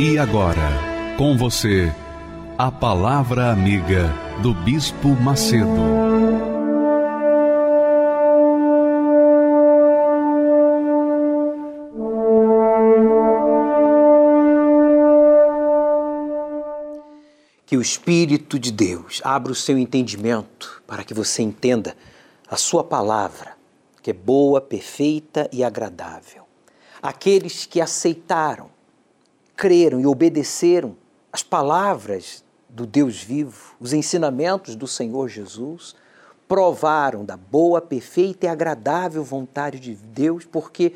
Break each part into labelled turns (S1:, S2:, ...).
S1: E agora, com você, a Palavra Amiga do Bispo Macedo.
S2: Que o Espírito de Deus abra o seu entendimento para que você entenda a sua palavra, que é boa, perfeita e agradável. Aqueles que aceitaram creram e obedeceram as palavras do Deus vivo, os ensinamentos do Senhor Jesus, provaram da boa, perfeita e agradável vontade de Deus, porque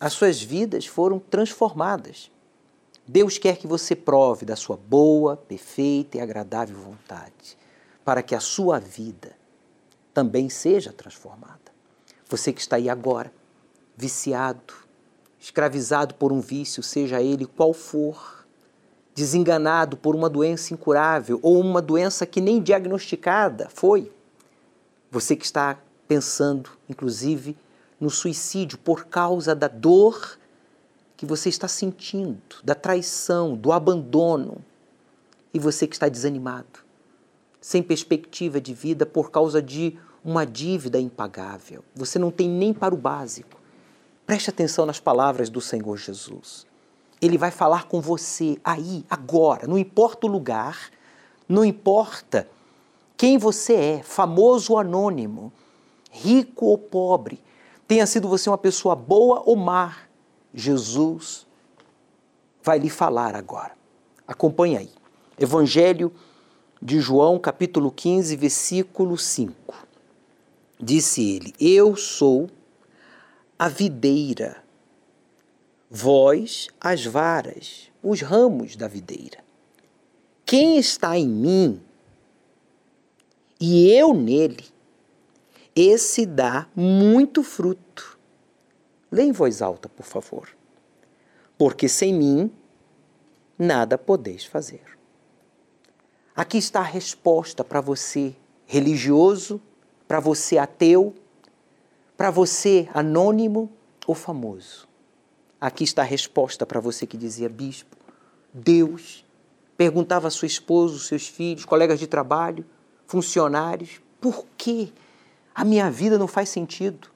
S2: as suas vidas foram transformadas. Deus quer que você prove da sua boa, perfeita e agradável vontade, para que a sua vida também seja transformada. Você que está aí agora, viciado, escravizado por um vício, seja ele qual for, desenganado por uma doença incurável ou uma doença que nem diagnosticada foi. Você que está pensando, inclusive, no suicídio por causa da dor que você está sentindo, da traição, do abandono, e você que está desanimado, sem perspectiva de vida por causa de uma dívida impagável. Você não tem nem para o básico. Preste atenção nas palavras do Senhor Jesus. Ele vai falar com você aí, agora, não importa o lugar, não importa quem você é, famoso ou anônimo, rico ou pobre, tenha sido você uma pessoa boa ou má, Jesus vai lhe falar agora. Acompanhe aí. Evangelho de João, capítulo 15, versículo 5. Disse ele: Eu sou a videira, vós as varas, os ramos da videira. Quem está em mim e eu nele, esse dá muito fruto. Lê em voz alta, por favor. Porque sem mim nada podeis fazer. Aqui está a resposta para você religioso, para você ateu, para você, anônimo ou famoso? Aqui está a resposta para você que dizia, bispo, Deus perguntava a sua esposa, seus filhos, colegas de trabalho, funcionários, por que a minha vida não faz sentido?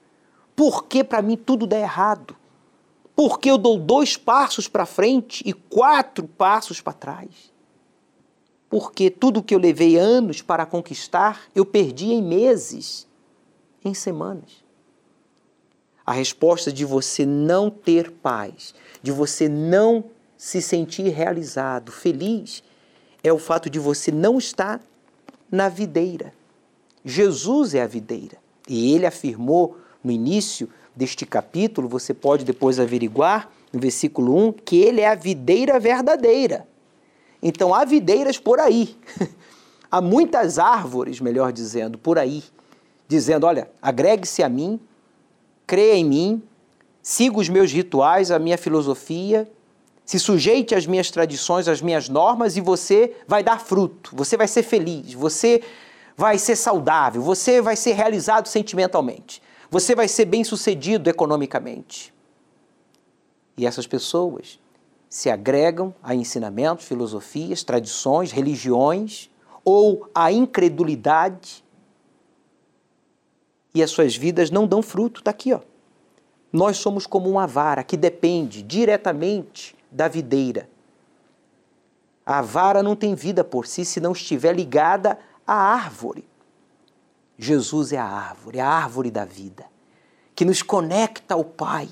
S2: Por que para mim tudo dá errado? Por que eu dou dois passos para frente e quatro passos para trás? Porque tudo que eu levei anos para conquistar, eu perdi em meses, em semanas. A resposta de você não ter paz, de você não se sentir realizado, feliz, é o fato de você não estar na videira. Jesus é a videira. E ele afirmou no início deste capítulo, você pode depois averiguar, no versículo 1, que ele é a videira verdadeira. Então há videiras por aí. há muitas árvores, melhor dizendo, por aí, dizendo: olha, agregue-se a mim, creia em mim, siga os meus rituais, a minha filosofia, se sujeite às minhas tradições, às minhas normas e você vai dar fruto, você vai ser feliz, você vai ser saudável, você vai ser realizado sentimentalmente, você vai ser bem-sucedido economicamente. E essas pessoas se agregam a ensinamentos, filosofias, tradições, religiões ou a incredulidade e as suas vidas não dão fruto. Está aqui, ó. Nós somos como uma vara que depende diretamente da videira. A vara não tem vida por si se não estiver ligada à árvore. Jesus é a árvore, a árvore da vida, que nos conecta ao Pai,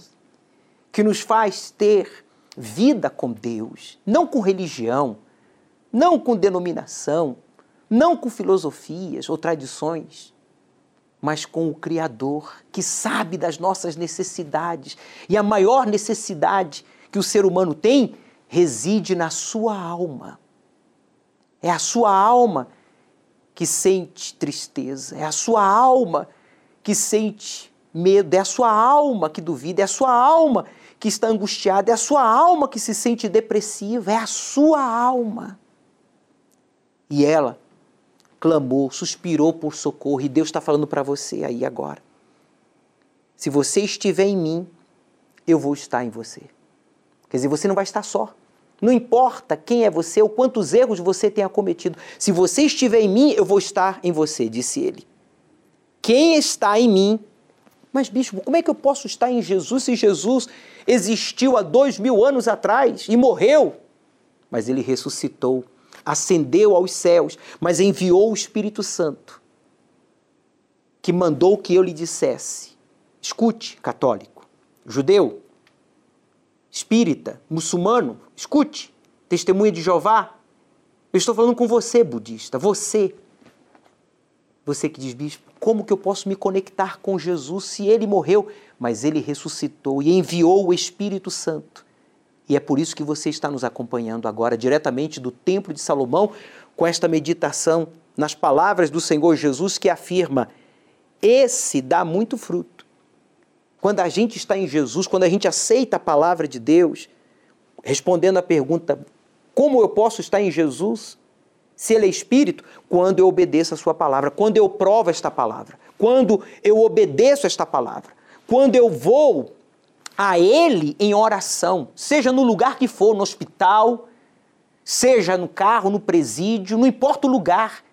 S2: que nos faz ter vida com Deus, não com religião, não com denominação, não com filosofias ou tradições mas com o Criador, que sabe das nossas necessidades. E a maior necessidade que o ser humano tem reside na sua alma. É a sua alma que sente tristeza, é a sua alma que sente medo, é a sua alma que duvida, é a sua alma que está angustiada, é a sua alma que se sente depressiva, é a sua alma. E ela clamou, suspirou por socorro, e Deus está falando para você aí agora. Se você estiver em mim, eu vou estar em você. Quer dizer, você não vai estar só. Não importa quem é você ou quantos erros você tenha cometido. Se você estiver em mim, eu vou estar em você, disse ele. Quem está em mim? Mas, bispo, como é que eu posso estar em Jesus se Jesus existiu há dois mil anos atrás e morreu? Mas ele ressuscitou, ascendeu aos céus, mas enviou o Espírito Santo, que mandou que eu lhe dissesse: escute, católico, judeu, espírita, muçulmano, escute, testemunha de Jeová. Eu estou falando com você, budista, você. Você que diz, bispo, como que eu posso me conectar com Jesus se ele morreu, mas ele ressuscitou e enviou o Espírito Santo? E é por isso que você está nos acompanhando agora diretamente do Templo de Salomão com esta meditação nas palavras do Senhor Jesus que afirma: esse dá muito fruto quando a gente está em Jesus, quando a gente aceita a palavra de Deus, respondendo à pergunta: como eu posso estar em Jesus? Se Ele é Espírito, quando eu obedeço a Sua palavra, quando eu provo esta palavra, quando eu obedeço esta palavra, quando eu vou a Ele em oração, seja no lugar que for, no hospital, seja no carro, no presídio, não importa o lugar.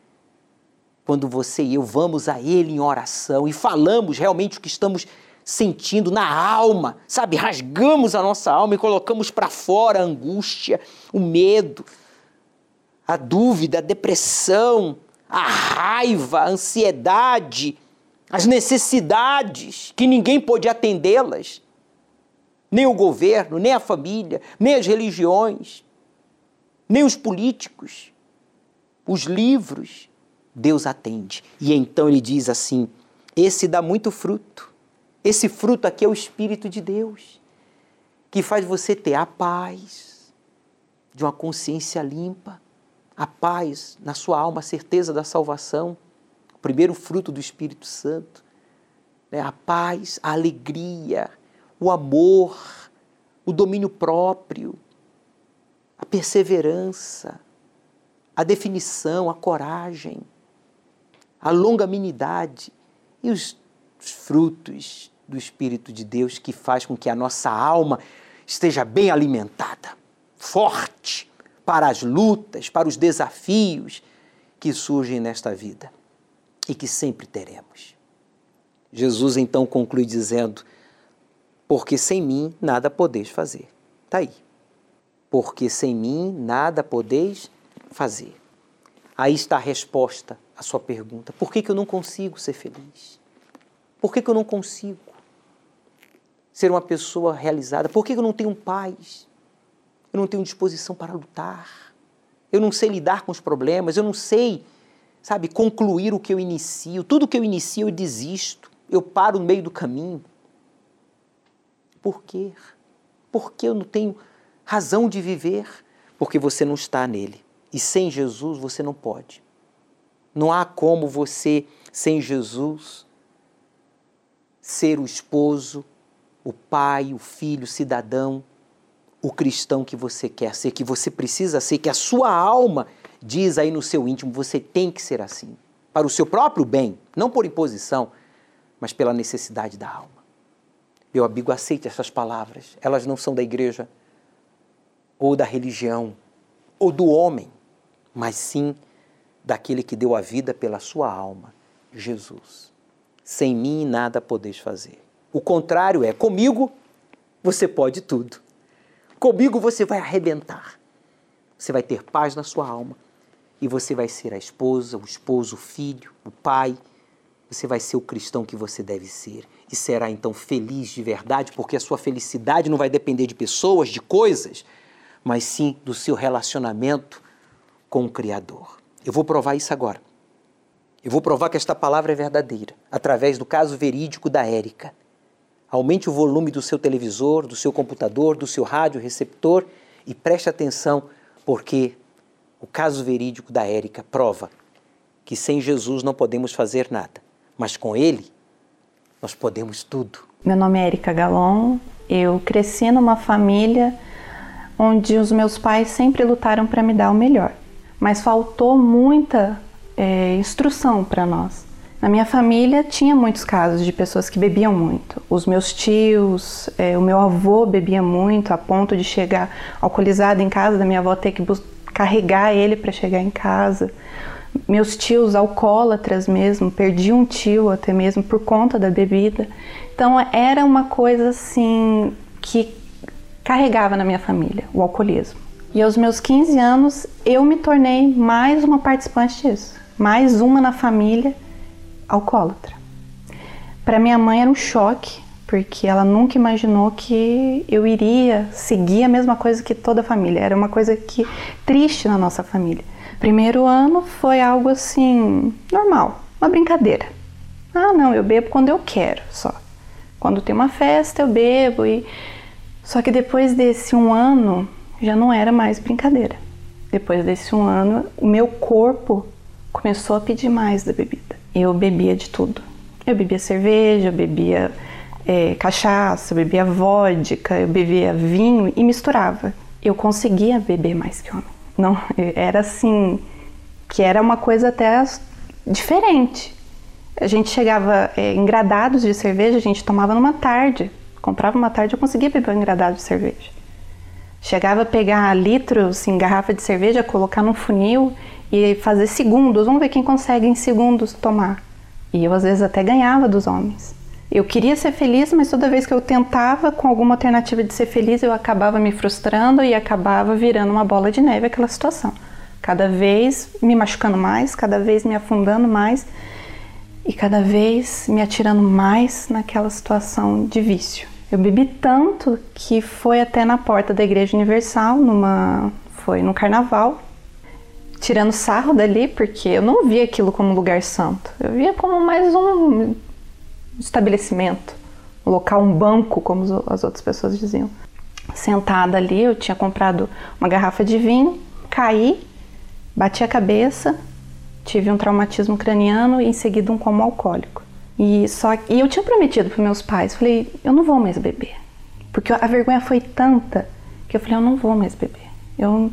S2: Quando você e eu vamos a Ele em oração e falamos realmente o que estamos sentindo na alma, sabe? Rasgamos a nossa alma e colocamos para fora a angústia, o medo, a dúvida, a depressão, a raiva, a ansiedade, as necessidades que ninguém pode atendê-las. Nem o governo, nem a família, nem as religiões, nem os políticos, os livros. Deus atende. E então ele diz assim: esse dá muito fruto esse fruto aqui é o Espírito de Deus, que faz você ter a paz de uma consciência limpa, a paz na sua alma, a certeza da salvação, o primeiro fruto do Espírito Santo, né? a paz, a alegria, o amor, o domínio próprio, a perseverança, a definição, a coragem, a longanimidade e os frutos do Espírito de Deus que faz com que a nossa alma esteja bem alimentada, forte para as lutas, para os desafios que surgem nesta vida e que sempre teremos. Jesus então conclui dizendo: Porque sem mim nada podeis fazer. Está aí. Porque sem mim nada podeis fazer. Aí está a resposta à sua pergunta: Por que, que eu não consigo ser feliz? Por que, que eu não consigo? ser uma pessoa realizada? Por que eu não tenho paz? Eu não tenho disposição para lutar. Eu não sei lidar com os problemas, eu não sei, sabe, concluir o que eu inicio. Tudo que eu inicio eu desisto. Eu paro no meio do caminho. Por quê? Porque eu não tenho razão de viver? Porque você não está nele. E sem Jesus você não pode. Não há como você, sem Jesus, ser o esposo, o pai, o filho, o cidadão, o cristão que você quer ser, que você precisa ser, que a sua alma diz aí no seu íntimo, você tem que ser assim. Para o seu próprio bem, não por imposição, mas pela necessidade da alma. Meu amigo, aceite essas palavras. Elas não são da igreja, ou da religião, ou do homem, mas sim daquele que deu a vida pela sua alma, Jesus. Sem mim nada podeis fazer. O contrário é: comigo você pode tudo. Comigo você vai arrebentar. Você vai ter paz na sua alma. E você vai ser a esposa, o esposo, o filho, o pai. Você vai ser o cristão que você deve ser. E será então feliz de verdade, porque a sua felicidade não vai depender de pessoas, de coisas, mas sim do seu relacionamento com o Criador. Eu vou provar isso agora. Eu vou provar que esta palavra é verdadeira, através do caso verídico da Érica Aumente o volume do seu televisor, do seu computador, do seu rádio receptor e preste atenção, porque o caso verídico da Érica prova que sem Jesus não podemos fazer nada, mas com Ele nós podemos tudo.
S3: Meu nome é Érica Galon, eu cresci numa família onde os meus pais sempre lutaram para me dar o melhor, mas faltou muita é, instrução para nós. Na minha família tinha muitos casos de pessoas que bebiam muito. Os meus tios, é, o meu avô bebia muito a ponto de chegar alcoolizado em casa, da minha avó ter que carregar ele para chegar em casa. Meus tios alcoólatras mesmo, perdi um tio até mesmo por conta da bebida. Então era uma coisa assim que carregava na minha família, o alcoolismo. E aos meus 15 anos eu me tornei mais uma participante disso, mais uma na família alcoólatra. Para minha mãe era um choque, porque ela nunca imaginou que eu iria seguir a mesma coisa que toda a família. Era uma coisa que triste na nossa família. Primeiro ano foi algo assim normal, uma brincadeira. Ah, não, eu bebo quando eu quero, só. Quando tem uma festa eu bebo e só que depois desse um ano já não era mais brincadeira. Depois desse um ano, o meu corpo começou a pedir mais da bebida eu bebia de tudo. Eu bebia cerveja, eu bebia é, cachaça, eu bebia vodka, eu bebia vinho e misturava. Eu conseguia beber mais que homem. Não, era assim, que era uma coisa até diferente. A gente chegava é, em gradados de cerveja, a gente tomava numa tarde. Comprava uma tarde, eu conseguia beber um engradado de cerveja. Chegava a pegar litros assim, garrafa de cerveja, colocar num funil e fazer segundos. Vamos ver quem consegue em segundos tomar. E eu às vezes até ganhava dos homens. Eu queria ser feliz, mas toda vez que eu tentava com alguma alternativa de ser feliz, eu acabava me frustrando e acabava virando uma bola de neve aquela situação. Cada vez me machucando mais, cada vez me afundando mais e cada vez me atirando mais naquela situação de vício. Eu bebi tanto que foi até na porta da Igreja Universal, numa foi no carnaval, tirando sarro dali, porque eu não via aquilo como lugar santo. Eu via como mais um estabelecimento, um local, um banco, como as outras pessoas diziam. Sentada ali, eu tinha comprado uma garrafa de vinho, caí, bati a cabeça, tive um traumatismo craniano e em seguida um coma alcoólico. E só e eu tinha prometido para meus pais, falei, eu não vou mais beber, porque a vergonha foi tanta que eu falei, eu não vou mais beber. Eu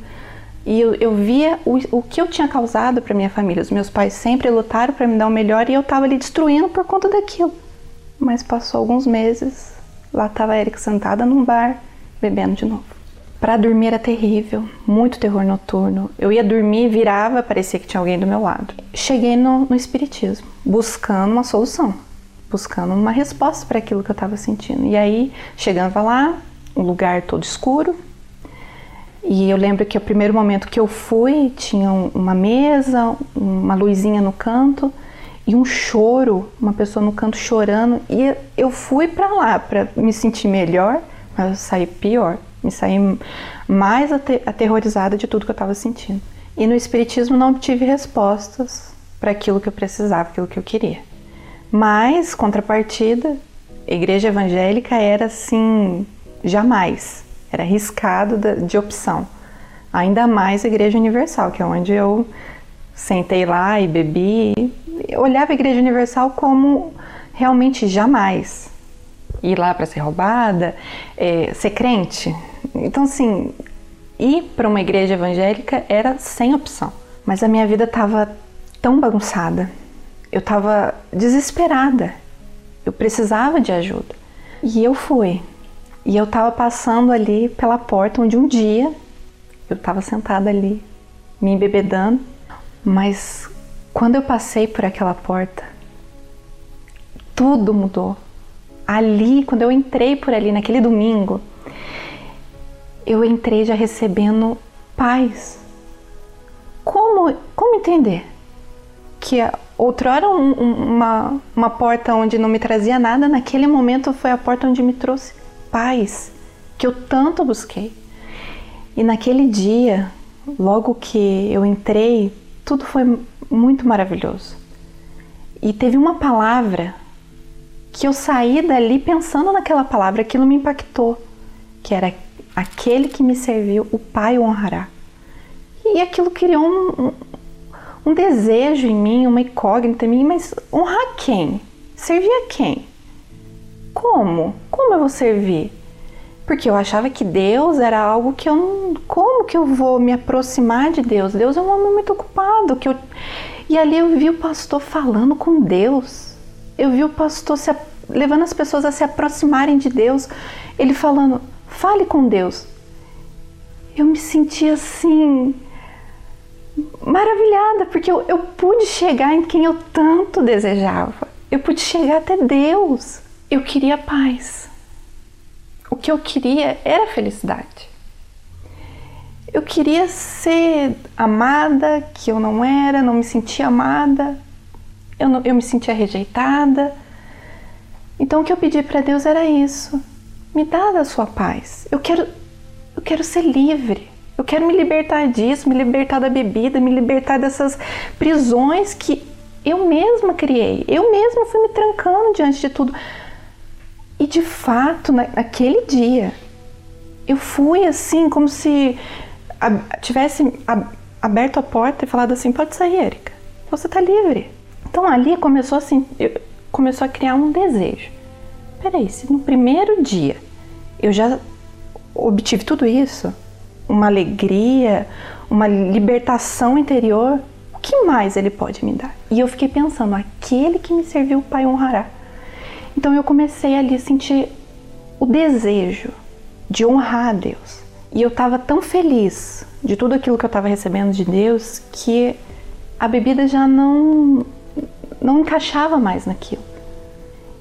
S3: e eu, eu via o, o que eu tinha causado para minha família. Os meus pais sempre lutaram para me dar o melhor e eu estava ali destruindo por conta daquilo. Mas passou alguns meses, lá estava a Erika sentada num bar, bebendo de novo. Para dormir era terrível, muito terror noturno. Eu ia dormir, virava, parecia que tinha alguém do meu lado. Cheguei no, no Espiritismo, buscando uma solução, buscando uma resposta para aquilo que eu estava sentindo. E aí, chegando lá, um lugar todo escuro, e eu lembro que o primeiro momento que eu fui tinha uma mesa, uma luzinha no canto e um choro, uma pessoa no canto chorando. E eu fui para lá para me sentir melhor, mas eu saí pior, me saí mais aterrorizada de tudo que eu estava sentindo. E no Espiritismo não obtive respostas para aquilo que eu precisava, aquilo que eu queria. Mas, contrapartida, a igreja evangélica era assim, jamais era riscado de opção. Ainda mais a Igreja Universal, que é onde eu sentei lá e bebi. Olhava a Igreja Universal como realmente jamais ir lá para ser roubada, é, ser crente. Então, assim, ir para uma igreja evangélica era sem opção. Mas a minha vida estava tão bagunçada, eu estava desesperada, eu precisava de ajuda. E eu fui. E eu estava passando ali pela porta onde um dia eu estava sentada ali, me embebedando, mas quando eu passei por aquela porta, tudo mudou. Ali, quando eu entrei por ali naquele domingo, eu entrei já recebendo paz. Como, como entender que outrora um, uma, uma porta onde não me trazia nada, naquele momento foi a porta onde me trouxe paz que eu tanto busquei. E naquele dia, logo que eu entrei, tudo foi muito maravilhoso. E teve uma palavra que eu saí dali pensando naquela palavra, aquilo me impactou, que era aquele que me serviu, o Pai o honrará. E aquilo criou um, um, um desejo em mim, uma incógnita em mim, mas honrar quem? Servir a quem? Como? Como eu vou servir? Porque eu achava que Deus era algo que eu não. Como que eu vou me aproximar de Deus? Deus é um homem muito ocupado. Que eu, e ali eu vi o pastor falando com Deus. Eu vi o pastor se, levando as pessoas a se aproximarem de Deus. Ele falando, fale com Deus. Eu me senti assim maravilhada, porque eu, eu pude chegar em quem eu tanto desejava. Eu pude chegar até Deus. Eu queria paz. O que eu queria era felicidade. Eu queria ser amada, que eu não era, não me sentia amada, eu, não, eu me sentia rejeitada. Então o que eu pedi para Deus era isso: me dá da sua paz. Eu quero, eu quero ser livre. Eu quero me libertar disso, me libertar da bebida, me libertar dessas prisões que eu mesma criei. Eu mesma fui me trancando diante de tudo. E de fato, naquele dia, eu fui assim, como se tivesse aberto a porta e falado assim: pode sair, Erika, você está livre. Então ali começou assim, começou a criar um desejo. Peraí, se no primeiro dia eu já obtive tudo isso, uma alegria, uma libertação interior, o que mais ele pode me dar? E eu fiquei pensando: aquele que me serviu, o Pai honrará. Então eu comecei ali a sentir o desejo de honrar a Deus. E eu estava tão feliz de tudo aquilo que eu estava recebendo de Deus que a bebida já não não encaixava mais naquilo.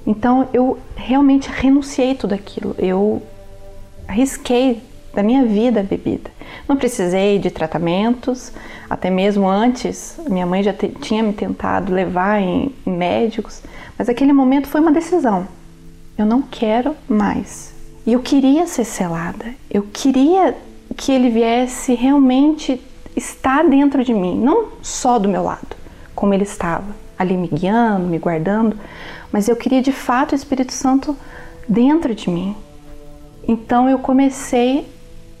S3: Então eu realmente renunciei tudo aquilo. Eu arrisquei da minha vida a bebida. Não precisei de tratamentos, até mesmo antes, minha mãe já tinha me tentado levar em, em médicos, mas aquele momento foi uma decisão. Eu não quero mais. E eu queria ser selada. Eu queria que ele viesse realmente estar dentro de mim, não só do meu lado, como ele estava, ali me guiando, me guardando, mas eu queria de fato o Espírito Santo dentro de mim. Então eu comecei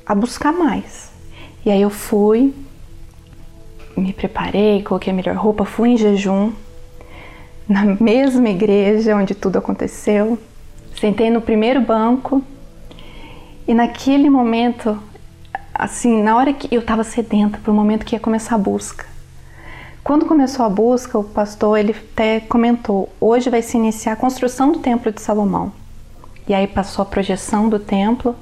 S3: a buscar mais. E aí eu fui, me preparei, coloquei a melhor roupa, fui em jejum, na mesma igreja onde tudo aconteceu. Sentei no primeiro banco e naquele momento, assim, na hora que eu estava sedenta para o momento que ia começar a busca. Quando começou a busca, o pastor ele até comentou: hoje vai se iniciar a construção do templo de Salomão. E aí passou a projeção do templo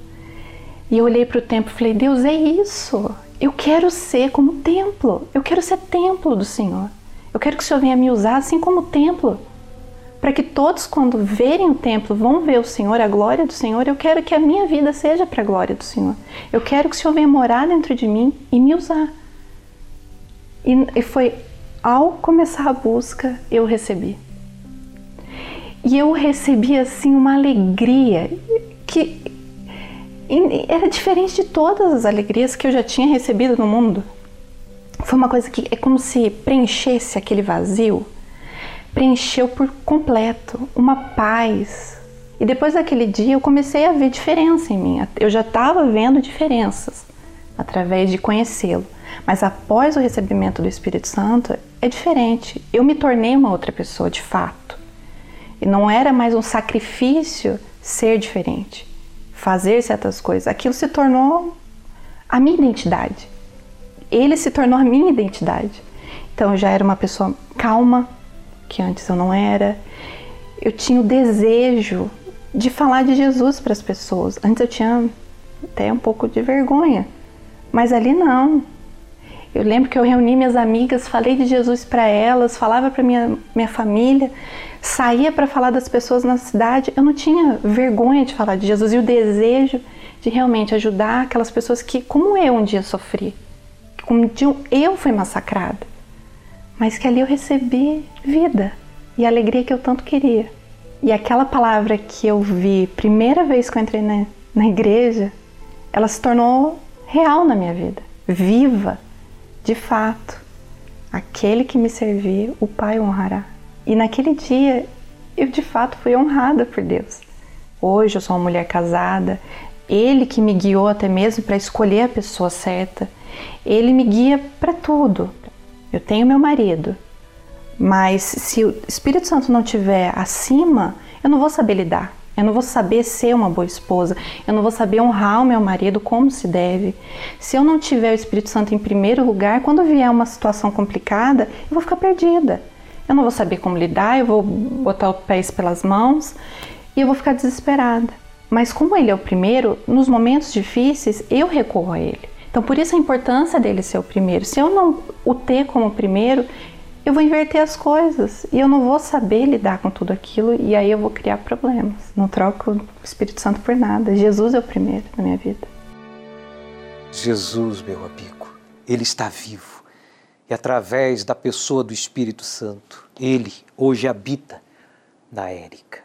S3: e eu olhei para o templo e falei: Deus, é isso. Eu quero ser como templo. Eu quero ser templo do Senhor. Eu quero que o Senhor venha me usar assim como templo. Para que todos, quando verem o templo, vão ver o Senhor, a glória do Senhor. Eu quero que a minha vida seja para a glória do Senhor. Eu quero que o Senhor venha morar dentro de mim e me usar. E, e foi ao começar a busca, eu recebi. E eu recebi assim uma alegria que era diferente de todas as alegrias que eu já tinha recebido no mundo. Foi uma coisa que é como se preenchesse aquele vazio, preencheu por completo, uma paz. E depois daquele dia eu comecei a ver diferença em mim. Eu já estava vendo diferenças através de conhecê-lo. Mas após o recebimento do Espírito Santo é diferente. Eu me tornei uma outra pessoa de fato. E não era mais um sacrifício ser diferente, fazer certas coisas. Aquilo se tornou a minha identidade ele se tornou a minha identidade. Então eu já era uma pessoa calma, que antes eu não era. Eu tinha o desejo de falar de Jesus para as pessoas. Antes eu tinha até um pouco de vergonha, mas ali não. Eu lembro que eu reuni minhas amigas, falei de Jesus para elas, falava para minha minha família, saía para falar das pessoas na cidade. Eu não tinha vergonha de falar de Jesus e o desejo de realmente ajudar aquelas pessoas que, como eu um dia sofri, como eu fui massacrada, mas que ali eu recebi vida e a alegria que eu tanto queria. E aquela palavra que eu vi primeira vez que eu entrei na, na igreja, ela se tornou real na minha vida, viva, de fato. Aquele que me servir, o Pai honrará. E naquele dia eu de fato fui honrada por Deus. Hoje eu sou uma mulher casada, ele que me guiou até mesmo para escolher a pessoa certa. Ele me guia para tudo. Eu tenho meu marido, mas se o Espírito Santo não estiver acima, eu não vou saber lidar. Eu não vou saber ser uma boa esposa. Eu não vou saber honrar o meu marido como se deve. Se eu não tiver o Espírito Santo em primeiro lugar, quando vier uma situação complicada, eu vou ficar perdida. Eu não vou saber como lidar, eu vou botar os pés pelas mãos e eu vou ficar desesperada. Mas como ele é o primeiro, nos momentos difíceis eu recorro a ele. Então por isso a importância dele ser o primeiro. Se eu não o ter como primeiro, eu vou inverter as coisas e eu não vou saber lidar com tudo aquilo e aí eu vou criar problemas. Não troco o Espírito Santo por nada. Jesus é o primeiro na minha vida.
S2: Jesus, meu amigo, ele está vivo. E através da pessoa do Espírito Santo, ele hoje habita na Érica.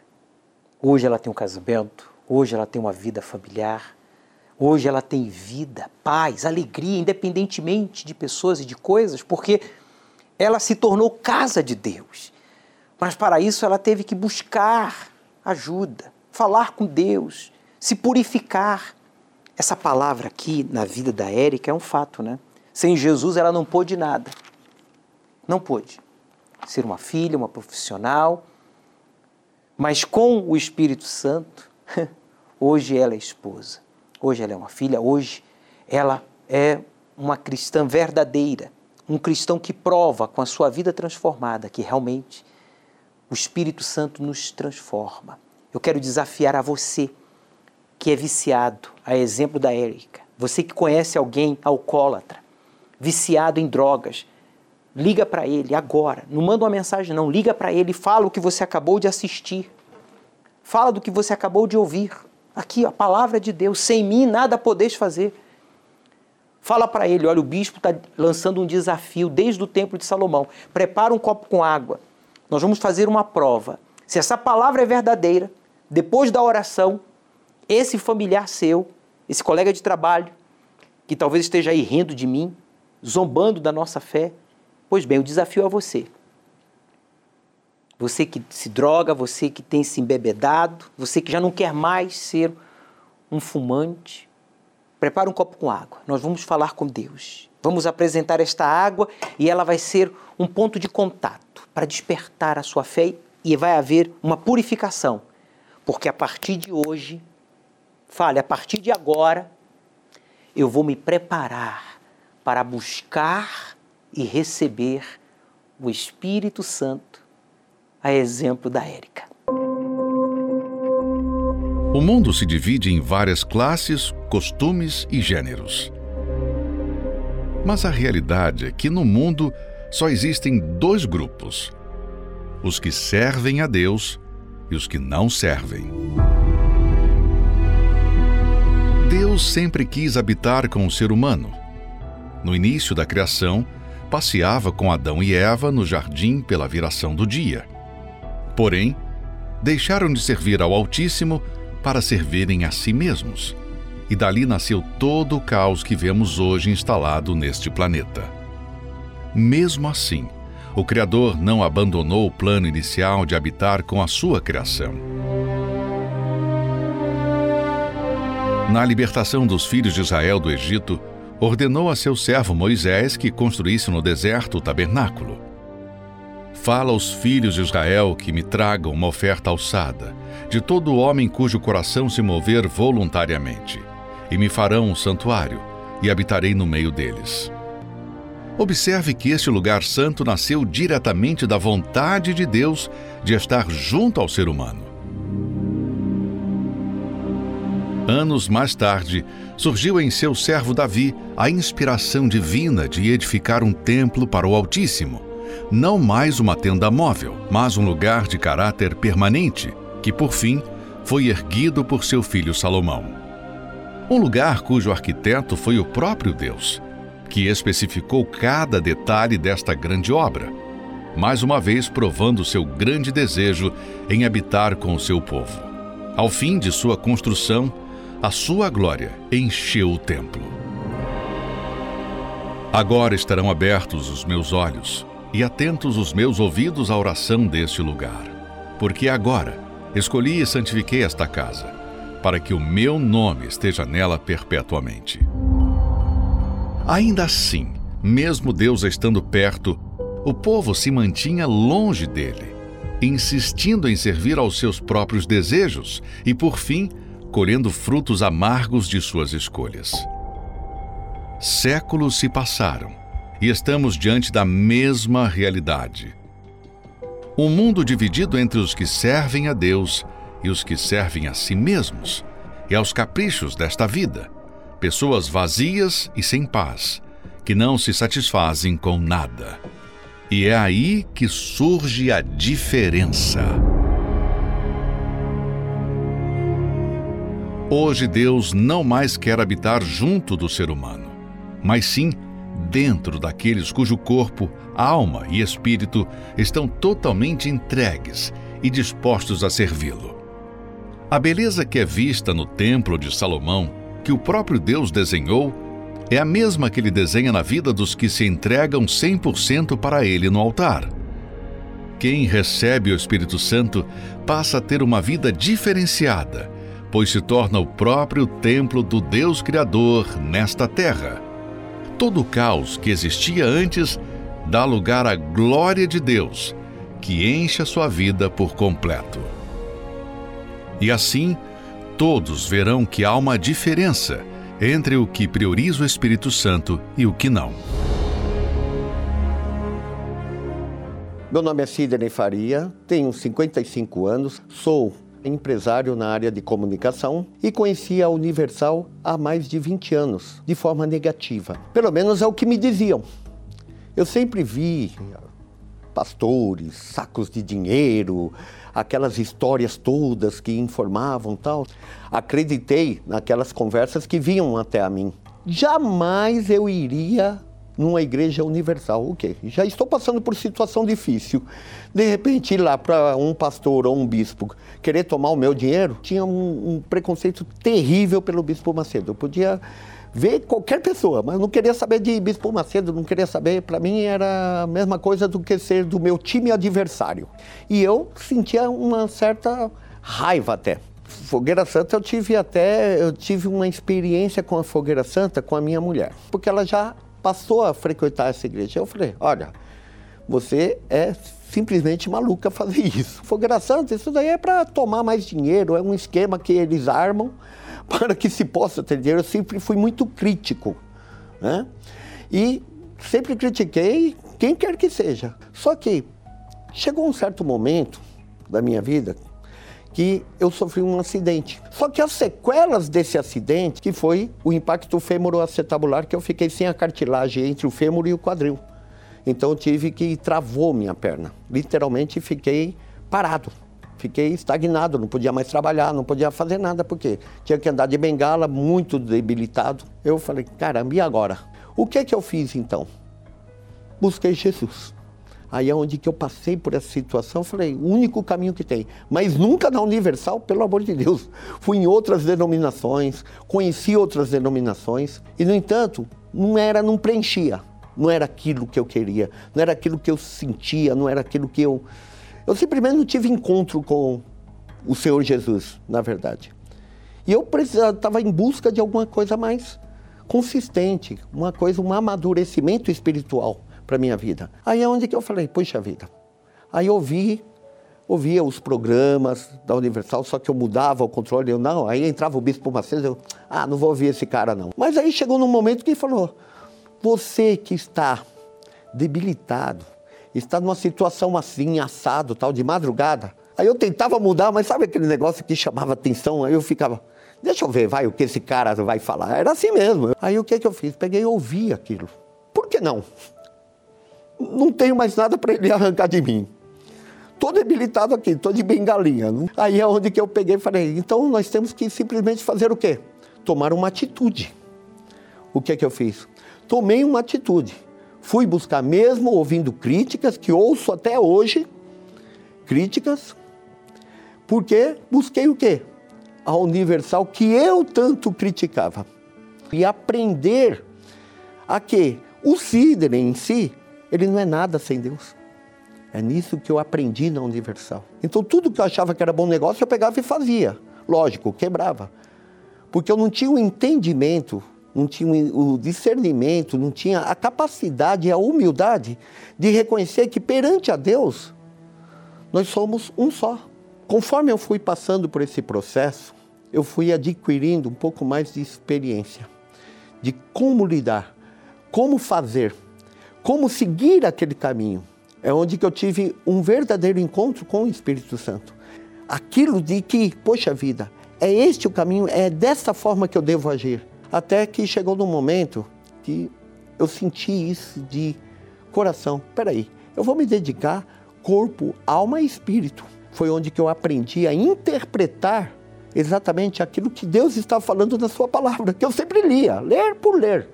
S2: Hoje ela tem um casamento, hoje ela tem uma vida familiar, hoje ela tem vida, paz, alegria, independentemente de pessoas e de coisas, porque ela se tornou casa de Deus. Mas para isso ela teve que buscar ajuda, falar com Deus, se purificar. Essa palavra aqui na vida da Érica é um fato, né? Sem Jesus ela não pôde nada. Não pôde ser uma filha, uma profissional. Mas com o Espírito Santo, hoje ela é esposa. Hoje ela é uma filha, hoje ela é uma cristã verdadeira um cristão que prova com a sua vida transformada que realmente o Espírito Santo nos transforma. Eu quero desafiar a você que é viciado, a exemplo da Érica, você que conhece alguém alcoólatra, viciado em drogas, liga para ele agora, não manda uma mensagem não, liga para ele e fala o que você acabou de assistir. Fala do que você acabou de ouvir. Aqui, a palavra de Deus, sem mim nada podeis fazer. Fala para ele: olha, o bispo está lançando um desafio desde o templo de Salomão. Prepara um copo com água. Nós vamos fazer uma prova. Se essa palavra é verdadeira, depois da oração, esse familiar seu, esse colega de trabalho, que talvez esteja aí rindo de mim, zombando da nossa fé, pois bem, o desafio é você. Você que se droga, você que tem se embebedado, você que já não quer mais ser um fumante, Prepara um copo com água. Nós vamos falar com Deus. Vamos apresentar esta água e ela vai ser um ponto de contato para despertar a sua fé e vai haver uma purificação. Porque a partir de hoje, fale, a partir de agora, eu vou me preparar para buscar e receber o Espírito Santo, a exemplo da Érica.
S1: O mundo se divide em várias classes, costumes e gêneros. Mas a realidade é que no mundo só existem dois grupos: os que servem a Deus e os que não servem. Deus sempre quis habitar com o ser humano. No início da criação, passeava com Adão e Eva no jardim pela viração do dia. Porém, deixaram de servir ao Altíssimo para servirem a si mesmos. E dali nasceu todo o caos que vemos hoje instalado neste planeta. Mesmo assim, o Criador não abandonou o plano inicial de habitar com a sua criação. Na libertação dos filhos de Israel do Egito, ordenou a seu servo Moisés que construísse no deserto o tabernáculo. Fala aos filhos de Israel que me tragam uma oferta alçada, de todo homem cujo coração se mover voluntariamente, e me farão um santuário, e habitarei no meio deles. Observe que este lugar santo nasceu diretamente da vontade de Deus de estar junto ao ser humano. Anos mais tarde, surgiu em seu servo Davi a inspiração divina de edificar um templo para o Altíssimo não mais uma tenda móvel, mas um lugar de caráter permanente, que por fim foi erguido por seu filho Salomão. Um lugar cujo arquiteto foi o próprio Deus, que especificou cada detalhe desta grande obra, mais uma vez provando seu grande desejo em habitar com o seu povo. Ao fim de sua construção, a sua glória encheu o templo. Agora estarão abertos os meus olhos e atentos os meus ouvidos à oração deste lugar. porque agora escolhi e santifiquei esta casa, para que o meu nome esteja nela perpetuamente. Ainda assim, mesmo Deus estando perto, o povo se mantinha longe dele, insistindo em servir aos seus próprios desejos e, por fim, colhendo frutos amargos de suas escolhas. Séculos se passaram e estamos diante da mesma realidade. Um mundo dividido entre os que servem a Deus e os que servem a si mesmos e aos caprichos desta vida. Pessoas vazias e sem paz, que não se satisfazem com nada. E é aí que surge a diferença. Hoje Deus não mais quer habitar junto do ser humano, mas sim dentro daqueles cujo corpo, alma e espírito estão totalmente entregues e dispostos a servi-lo. A beleza que é vista no Templo de Salomão, que o próprio Deus desenhou, é a mesma que ele desenha na vida dos que se entregam 100% para ele no altar. Quem recebe o Espírito Santo passa a ter uma vida diferenciada, pois se torna o próprio templo do Deus Criador nesta terra. Todo o caos que existia antes dá lugar à glória de Deus, que enche a sua vida por completo. E assim, todos verão que há uma diferença entre o que prioriza o Espírito Santo e o que não.
S4: Meu nome é Sidney Faria, tenho 55 anos, sou empresário na área de comunicação e conheci a Universal há mais de 20 anos, de forma negativa. Pelo menos é o que me diziam. Eu sempre vi pastores, sacos de dinheiro, aquelas histórias todas que informavam tal. Acreditei naquelas conversas que vinham até a mim. Jamais eu iria numa igreja universal. O quê? Já estou passando por situação difícil. De repente, ir lá para um pastor ou um bispo querer tomar o meu dinheiro, tinha um, um preconceito terrível pelo bispo Macedo. Eu podia ver qualquer pessoa, mas não queria saber de Bispo Macedo, não queria saber, para mim era a mesma coisa do que ser do meu time adversário. E eu sentia uma certa raiva até. Fogueira Santa eu tive até, eu tive uma experiência com a Fogueira Santa com a minha mulher, porque ela já passou a frequentar essa igreja. Eu falei, olha, você é simplesmente maluca fazer isso. Fogueira Santa, isso daí é para tomar mais dinheiro, é um esquema que eles armam para que se possa ter dinheiro. Eu sempre fui muito crítico, né? E sempre critiquei quem quer que seja. Só que chegou um certo momento da minha vida que eu sofri um acidente. Só que as sequelas desse acidente, que foi o impacto fêmuro-acetabular, que eu fiquei sem a cartilagem entre o fêmur e o quadril. Então tive que travou minha perna. Literalmente fiquei parado fiquei estagnado, não podia mais trabalhar, não podia fazer nada, porque tinha que andar de bengala, muito debilitado. Eu falei, caramba, e agora? O que é que eu fiz então? Busquei Jesus. Aí é onde que eu passei por essa situação, falei, o único caminho que tem. Mas nunca na Universal, pelo amor de Deus. Fui em outras denominações, conheci outras denominações, e no entanto, não era, não preenchia. Não era aquilo que eu queria, não era aquilo que eu sentia, não era aquilo que eu eu simplesmente não tive encontro com o Senhor Jesus, na verdade. E eu estava em busca de alguma coisa mais consistente, uma coisa, um amadurecimento espiritual para minha vida. Aí é onde que eu falei, puxa vida. Aí eu ouvi, ouvia os programas da Universal, só que eu mudava o controle, eu não, aí entrava o Bispo Macedo, eu, ah, não vou ouvir esse cara não. Mas aí chegou num momento que ele falou, você que está debilitado, está numa situação assim, assado, tal, de madrugada. Aí eu tentava mudar, mas sabe aquele negócio que chamava atenção? Aí eu ficava, deixa eu ver, vai, o que esse cara vai falar. Era assim mesmo. Aí o que, que eu fiz? Peguei e ouvi aquilo. Por que não? Não tenho mais nada para ele arrancar de mim. Estou debilitado aqui, estou de bengalinha. Aí é onde que eu peguei e falei, então nós temos que simplesmente fazer o quê? Tomar uma atitude. O que é que eu fiz? Tomei uma atitude. Fui buscar mesmo ouvindo críticas, que ouço até hoje, críticas, porque busquei o quê? A universal que eu tanto criticava. E aprender a que o Sidney em si, ele não é nada sem Deus. É nisso que eu aprendi na Universal. Então tudo que eu achava que era bom negócio eu pegava e fazia. Lógico, quebrava. Porque eu não tinha o entendimento, não tinha o discernimento, não tinha a capacidade e a humildade de reconhecer que perante a Deus nós somos um só. Conforme eu fui passando por esse processo, eu fui adquirindo um pouco mais de experiência de como lidar, como fazer, como seguir aquele caminho. É onde que eu tive um verdadeiro encontro com o Espírito Santo. Aquilo de que, poxa vida, é este o caminho, é dessa forma que eu devo agir. Até que chegou no momento que eu senti isso de coração. Peraí, eu vou me dedicar corpo, alma e espírito. Foi onde que eu aprendi a interpretar exatamente aquilo que Deus está falando na sua palavra, que eu sempre lia, ler por ler.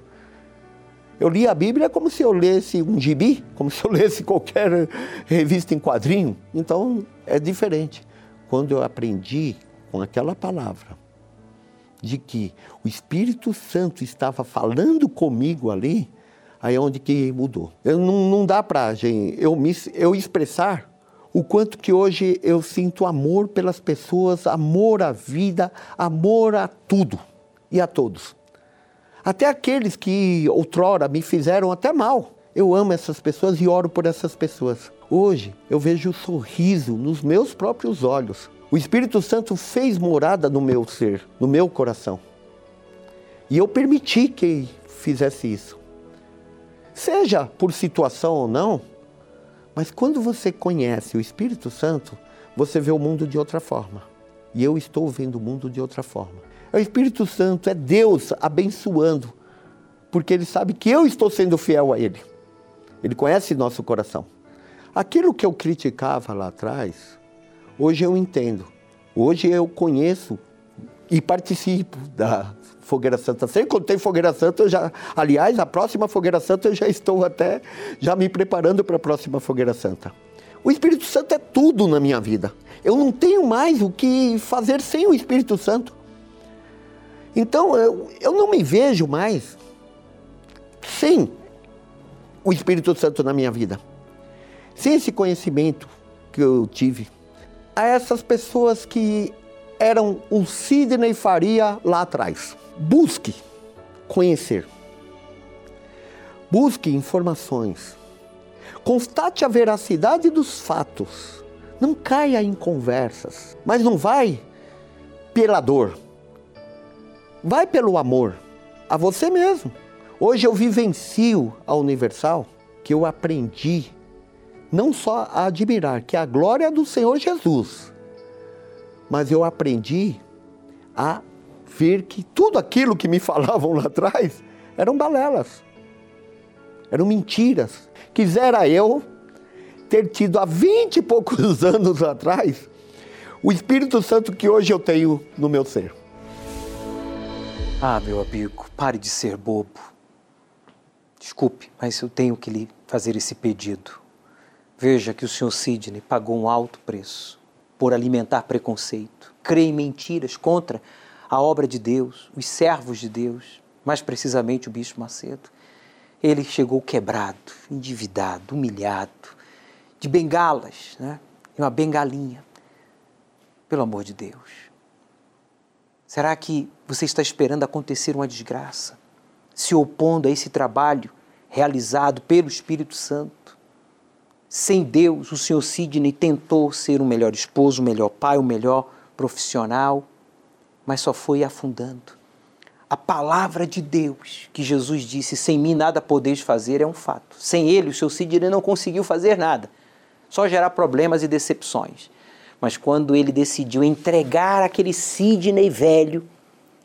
S4: Eu lia a Bíblia como se eu lesse um gibi, como se eu lesse qualquer revista em quadrinho. Então é diferente. Quando eu aprendi com aquela palavra de que o Espírito Santo estava falando comigo ali, aí é onde que mudou. Eu, não, não dá para eu, me, eu expressar o quanto que hoje eu sinto amor pelas pessoas, amor à vida, amor a tudo e a todos. Até aqueles que outrora me fizeram até mal. Eu amo essas pessoas e oro por essas pessoas. Hoje eu vejo o sorriso nos meus próprios olhos. O Espírito Santo fez morada no meu ser, no meu coração. E eu permiti que fizesse isso. Seja por situação ou não, mas quando você conhece o Espírito Santo, você vê o mundo de outra forma. E eu estou vendo o mundo de outra forma. É o Espírito Santo, é Deus abençoando, porque Ele sabe que eu estou sendo fiel a Ele. Ele conhece nosso coração. Aquilo que eu criticava lá atrás, hoje eu entendo. Hoje eu conheço e participo da Fogueira Santa. Sempre quando tem Fogueira Santa, eu já. Aliás, a próxima Fogueira Santa eu já estou até já me preparando para a próxima Fogueira Santa. O Espírito Santo é tudo na minha vida. Eu não tenho mais o que fazer sem o Espírito Santo. Então eu, eu não me vejo mais sem o Espírito Santo na minha vida. Sem esse conhecimento que eu tive. A essas pessoas que eram o Sidney Faria lá atrás. Busque conhecer. Busque informações. Constate a veracidade dos fatos. Não caia em conversas, mas não vai pela dor. Vai pelo amor a você mesmo. Hoje eu vivencio a Universal que eu aprendi não só a admirar que a glória do Senhor Jesus, mas eu aprendi a ver que tudo aquilo que me falavam lá atrás eram balelas, eram mentiras. Quisera eu ter tido há vinte e poucos anos atrás o Espírito Santo que hoje eu tenho no meu ser.
S2: Ah, meu amigo, pare de ser bobo. Desculpe, mas eu tenho que lhe fazer esse pedido. Veja que o senhor Sidney pagou um alto preço por alimentar preconceito, crer em mentiras contra a obra de Deus, os servos de Deus, mais precisamente o Bispo Macedo. Ele chegou quebrado, endividado, humilhado, de bengalas, né? E uma bengalinha. Pelo amor de Deus. Será que você está esperando acontecer uma desgraça, se opondo a esse trabalho realizado pelo Espírito Santo? Sem Deus, o Senhor Sidney tentou ser o melhor esposo, o melhor pai, o melhor profissional, mas só foi afundando. A palavra de Deus, que Jesus disse: sem mim nada podeis fazer, é um fato. Sem ele, o seu Sidney não conseguiu fazer nada, só gerar problemas e decepções. Mas quando ele decidiu entregar aquele Sidney velho,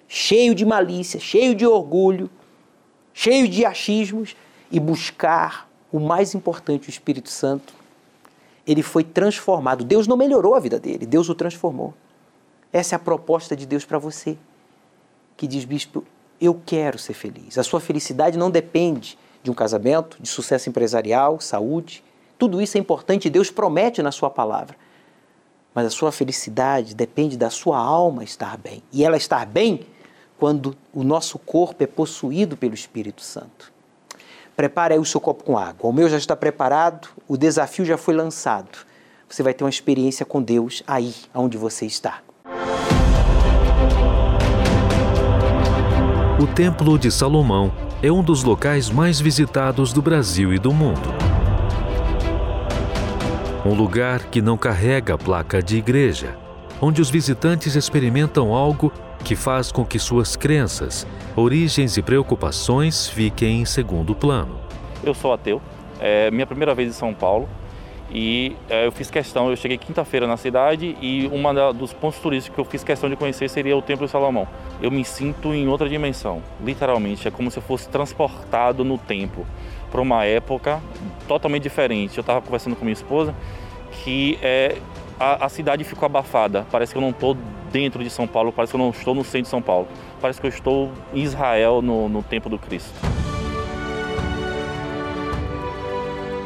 S2: cheio de malícia, cheio de orgulho, cheio de achismos, e buscar o mais importante, o Espírito Santo, ele foi transformado. Deus não melhorou a vida dele, Deus o transformou. Essa é a proposta de Deus para você, que diz, bispo, eu quero ser feliz. A sua felicidade não depende de um casamento, de sucesso empresarial, saúde. Tudo isso é importante e Deus promete na sua palavra. Mas a sua felicidade depende da sua alma estar bem. E ela estar bem quando o nosso corpo é possuído pelo Espírito Santo. Prepare aí o seu copo com água. O meu já está preparado, o desafio já foi lançado. Você vai ter uma experiência com Deus aí onde você está.
S5: O Templo de Salomão é um dos locais mais visitados do Brasil e do mundo. Um lugar que não carrega placa de igreja, onde os visitantes experimentam algo que faz com que suas crenças, origens e preocupações fiquem em segundo plano.
S6: Eu sou ateu, é minha primeira vez em São Paulo e é, eu fiz questão, eu cheguei quinta-feira na cidade e um dos pontos turísticos que eu fiz questão de conhecer seria o Templo de Salomão. Eu me sinto em outra dimensão, literalmente, é como se eu fosse transportado no tempo para uma época totalmente diferente. Eu estava conversando com minha esposa que é, a, a, cidade ficou abafada. Parece que eu não estou dentro de São Paulo, parece que eu não estou no centro de São Paulo. Parece que eu estou em Israel no, no tempo do Cristo.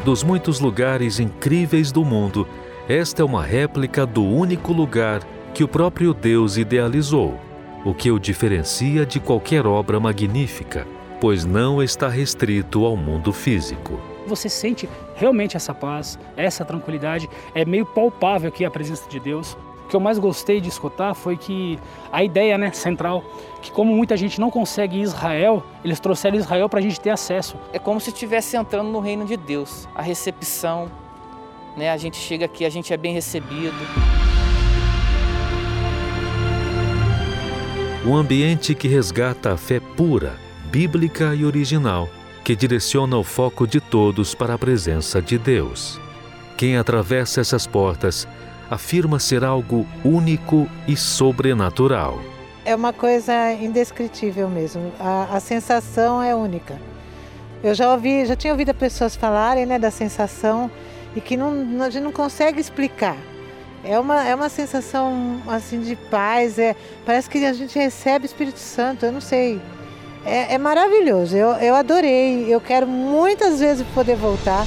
S5: Dos muitos lugares incríveis do mundo, esta é uma réplica do único lugar que o próprio Deus idealizou, o que o diferencia de qualquer obra magnífica, pois não está restrito ao mundo físico
S7: você sente realmente essa paz, essa tranquilidade, é meio palpável aqui a presença de Deus. O que eu mais gostei de escutar foi que a ideia né, central, que como muita gente não consegue Israel, eles trouxeram Israel para a gente ter acesso.
S8: É como se estivesse entrando no reino de Deus. A recepção, né, a gente chega aqui, a gente é bem recebido.
S5: Um ambiente que resgata a fé pura, bíblica e original que direciona o foco de todos para a presença de Deus. Quem atravessa essas portas afirma ser algo único e sobrenatural.
S9: É uma coisa indescritível mesmo. A, a sensação é única. Eu já ouvi, já tinha ouvido pessoas falarem né, da sensação e que não, a gente não consegue explicar. É uma, é uma sensação assim de paz, é, parece que a gente recebe o Espírito Santo, eu não sei. É, é maravilhoso, eu, eu adorei. Eu quero muitas vezes poder voltar.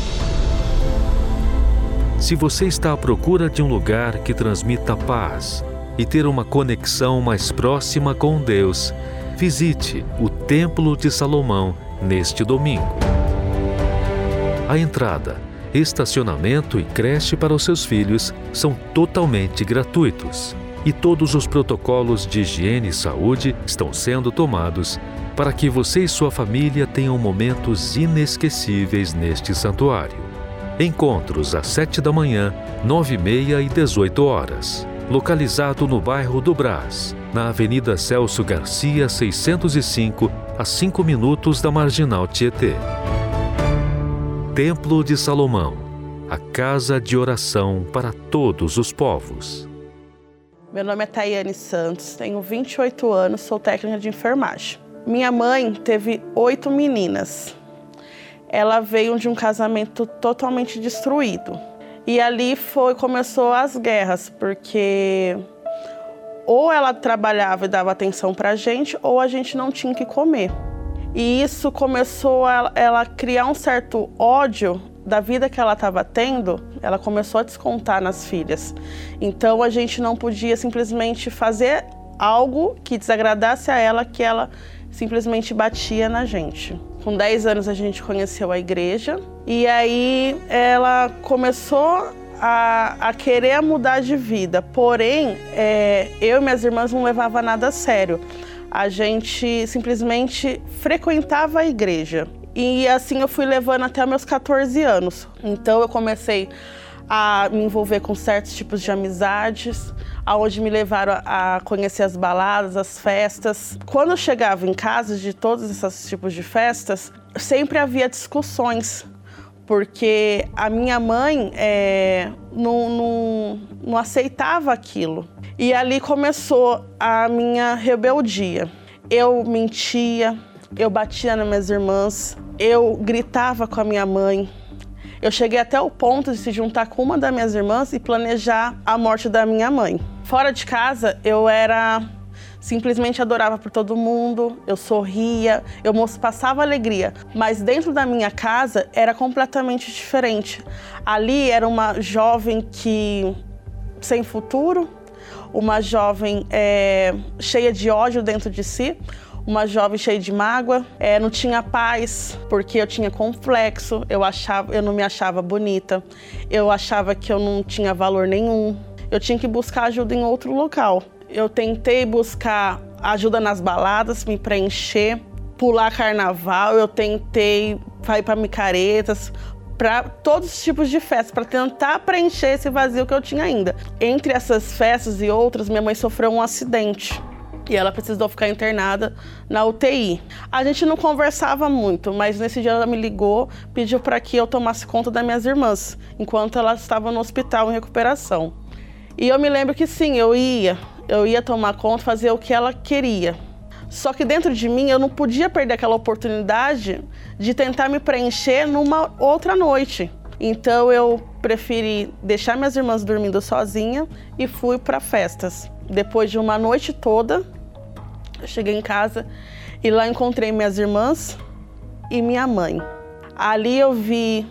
S5: Se você está à procura de um lugar que transmita paz e ter uma conexão mais próxima com Deus, visite o Templo de Salomão neste domingo. A entrada, estacionamento e creche para os seus filhos são totalmente gratuitos e todos os protocolos de higiene e saúde estão sendo tomados para que você e sua família tenham momentos inesquecíveis neste santuário. Encontros às 7 da manhã, 9 e meia e 18 horas. Localizado no bairro do Brás, na Avenida Celso Garcia, 605, a 5 minutos da Marginal Tietê. Templo de Salomão, a casa de oração para todos os povos.
S10: Meu nome é Tayane Santos, tenho 28 anos, sou técnica de enfermagem. Minha mãe teve oito meninas. Ela veio de um casamento totalmente destruído. E ali foi começou as guerras, porque ou ela trabalhava e dava atenção para a gente, ou a gente não tinha que comer. E isso começou a ela criar um certo ódio da vida que ela estava tendo, ela começou a descontar nas filhas. Então a gente não podia simplesmente fazer algo que desagradasse a ela, que ela simplesmente batia na gente. Com 10 anos a gente conheceu a igreja e aí ela começou a, a querer mudar de vida. Porém, é, eu e minhas irmãs não levava nada a sério. A gente simplesmente frequentava a igreja. E assim eu fui levando até meus 14 anos. Então eu comecei a me envolver com certos tipos de amizades, aonde me levaram a conhecer as baladas, as festas. Quando eu chegava em casa de todos esses tipos de festas, sempre havia discussões, porque a minha mãe é, não, não, não aceitava aquilo. E ali começou a minha rebeldia. Eu mentia, eu batia nas minhas irmãs, eu gritava com a minha mãe, eu cheguei até o ponto de se juntar com uma das minhas irmãs e planejar a morte da minha mãe. Fora de casa, eu era simplesmente adorava por todo mundo, eu sorria, eu passava alegria, mas dentro da minha casa era completamente diferente. Ali era uma jovem que sem futuro, uma jovem é, cheia de ódio dentro de si, uma jovem cheia de mágoa, é, não tinha paz, porque eu tinha complexo, eu, achava, eu não me achava bonita, eu achava que eu não tinha valor nenhum. Eu tinha que buscar ajuda em outro local. Eu tentei buscar ajuda nas baladas, me preencher, pular carnaval, eu tentei ir para micaretas, para todos os tipos de festas, para tentar preencher esse vazio que eu tinha ainda. Entre essas festas e outras, minha mãe sofreu um acidente e ela precisou ficar internada na UTI. A gente não conversava muito, mas nesse dia ela me ligou, pediu para que eu tomasse conta das minhas irmãs, enquanto ela estava no hospital em recuperação. E eu me lembro que sim, eu ia, eu ia tomar conta, fazer o que ela queria. Só que dentro de mim eu não podia perder aquela oportunidade de tentar me preencher numa outra noite. Então eu preferi deixar minhas irmãs dormindo sozinha e fui para festas. Depois de uma noite toda, eu cheguei em casa e lá encontrei minhas irmãs e minha mãe. Ali eu vi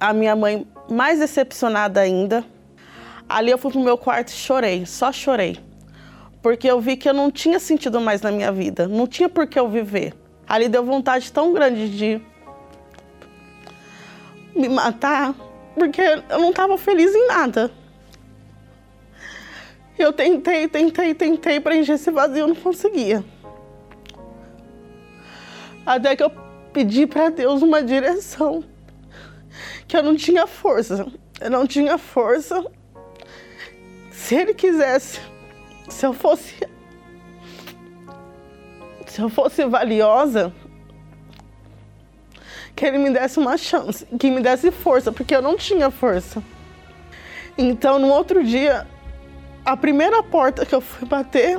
S10: a minha mãe mais decepcionada ainda. Ali eu fui pro meu quarto e chorei, só chorei porque eu vi que eu não tinha sentido mais na minha vida, não tinha por que eu viver. Ali deu vontade tão grande de me matar, porque eu não estava feliz em nada. Eu tentei, tentei, tentei preencher esse vazio, não conseguia. Até que eu pedi para Deus uma direção, que eu não tinha força. Eu não tinha força. Se Ele quisesse se eu fosse. Se eu fosse valiosa, que ele me desse uma chance, que me desse força, porque eu não tinha força. Então, no outro dia, a primeira porta que eu fui bater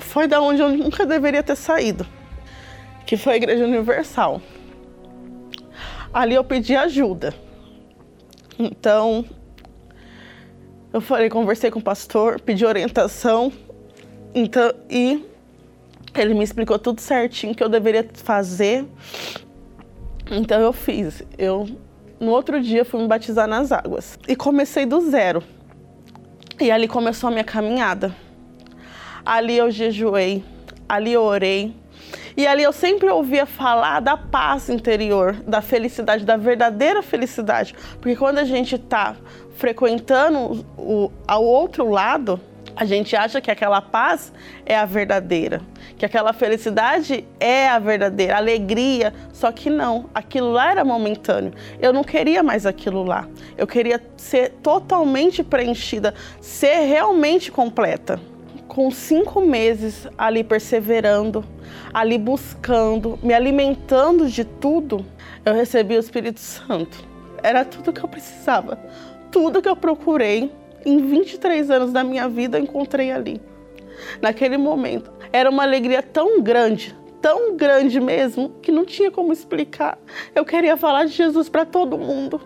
S10: foi da onde eu nunca deveria ter saído, que foi a Igreja Universal. Ali eu pedi ajuda. Então, eu falei, conversei com o pastor, pedi orientação, então e ele me explicou tudo certinho que eu deveria fazer. Então eu fiz. Eu no outro dia fui me batizar nas águas e comecei do zero. E ali começou a minha caminhada. Ali eu jejuei, ali eu orei. E ali eu sempre ouvia falar da paz interior, da felicidade, da verdadeira felicidade. Porque quando a gente está frequentando o, ao outro lado, a gente acha que aquela paz é a verdadeira, que aquela felicidade é a verdadeira, alegria, só que não, aquilo lá era momentâneo. Eu não queria mais aquilo lá. Eu queria ser totalmente preenchida, ser realmente completa. Com cinco meses ali perseverando, ali buscando, me alimentando de tudo, eu recebi o Espírito Santo. Era tudo que eu precisava tudo que eu procurei em 23 anos da minha vida, eu encontrei ali. Naquele momento. Era uma alegria tão grande, tão grande mesmo, que não tinha como explicar. Eu queria falar de Jesus para todo mundo.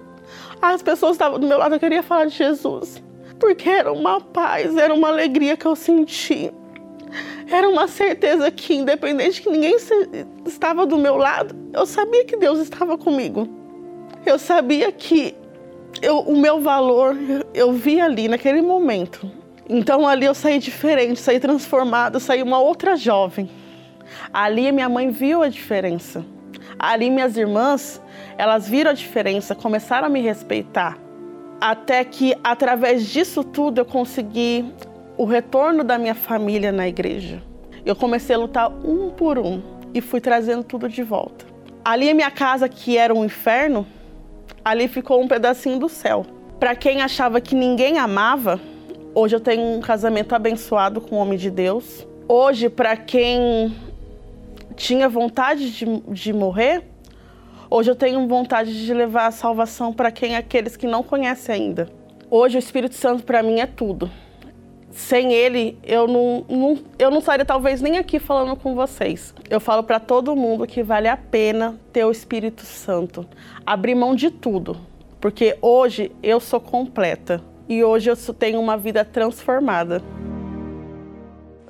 S10: As pessoas estavam do meu lado, eu queria falar de Jesus. Porque era uma paz, era uma alegria que eu senti. Era uma certeza que, independente que ninguém estava do meu lado, eu sabia que Deus estava comigo. Eu sabia que eu, o meu valor eu vi ali naquele momento. Então ali eu saí diferente, saí transformada, saí uma outra jovem. Ali minha mãe viu a diferença. Ali minhas irmãs, elas viram a diferença, começaram a me respeitar. Até que através disso tudo eu consegui o retorno da minha família na igreja. Eu comecei a lutar um por um e fui trazendo tudo de volta. Ali a minha casa, que era um inferno, ali ficou um pedacinho do céu. Para quem achava que ninguém amava, hoje eu tenho um casamento abençoado com o homem de Deus. Hoje, para quem tinha vontade de, de morrer, hoje eu tenho vontade de levar a salvação para quem aqueles que não conhecem ainda. Hoje o Espírito Santo para mim é tudo. Sem ele, eu não, não, eu não estaria talvez nem aqui falando com vocês. Eu falo para todo mundo que vale a pena ter o Espírito Santo. Abrir mão de tudo. Porque hoje eu sou completa. E hoje eu tenho uma vida transformada.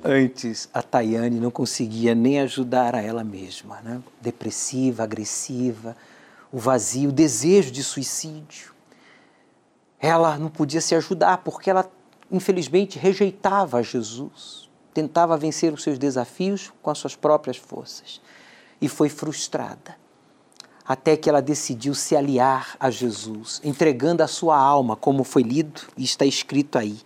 S11: Antes, a Tayane não conseguia nem ajudar a ela mesma, né? Depressiva, agressiva, o vazio, o desejo de suicídio. Ela não podia se ajudar porque ela infelizmente rejeitava Jesus.
S2: tentava vencer os seus desafios com as suas próprias forças e foi frustrada. Até que ela decidiu se aliar a Jesus, entregando a sua alma, como foi lido e está escrito aí.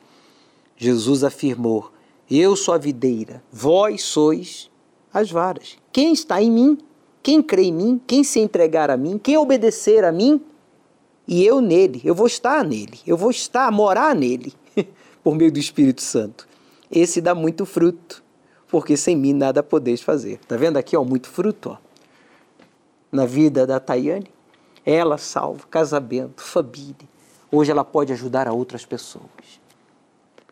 S2: Jesus afirmou: Eu sou a videira, vós sois as varas. Quem está em mim, quem crê em mim, quem se entregar a mim, quem obedecer a mim, e eu nele, eu vou estar nele, eu vou estar, morar nele, por meio do Espírito Santo. Esse dá muito fruto, porque sem mim nada podeis fazer. Tá vendo aqui, ó, muito fruto, ó. Na vida da Tayane, ela salva casamento, família. Hoje ela pode ajudar a outras pessoas.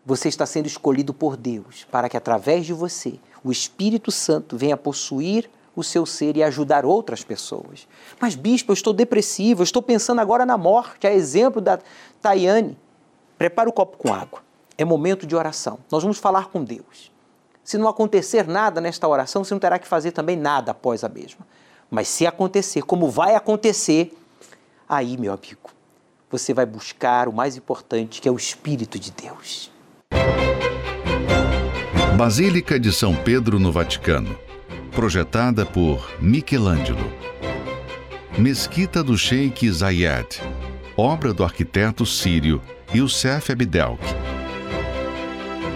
S2: Você está sendo escolhido por Deus para que através de você o Espírito Santo venha possuir o seu ser e ajudar outras pessoas. Mas, bispo, eu estou depressivo, eu estou pensando agora na morte, a exemplo da Tayane. Prepara o copo com água. É momento de oração. Nós vamos falar com Deus. Se não acontecer nada nesta oração, você não terá que fazer também nada após a mesma. Mas se acontecer, como vai acontecer, aí, meu amigo, você vai buscar o mais importante, que é o Espírito de Deus.
S1: Basílica de São Pedro no Vaticano projetada por Michelangelo. Mesquita do Sheikh Zayed, obra do arquiteto sírio Youssef Abdelk.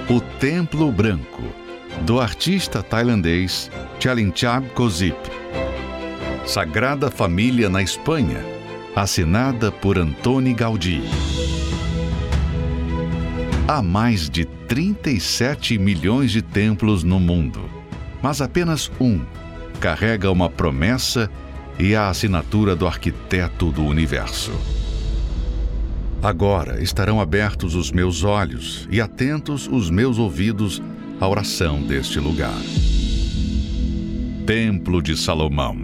S1: O Templo Branco, do artista tailandês Chalinchab Kozip. Sagrada Família na Espanha, assinada por Antoni Gaudí. Há mais de 37 milhões de templos no mundo mas apenas um carrega uma promessa e a assinatura do arquiteto do universo. Agora estarão abertos os meus olhos e atentos os meus ouvidos à oração deste lugar. Templo de Salomão,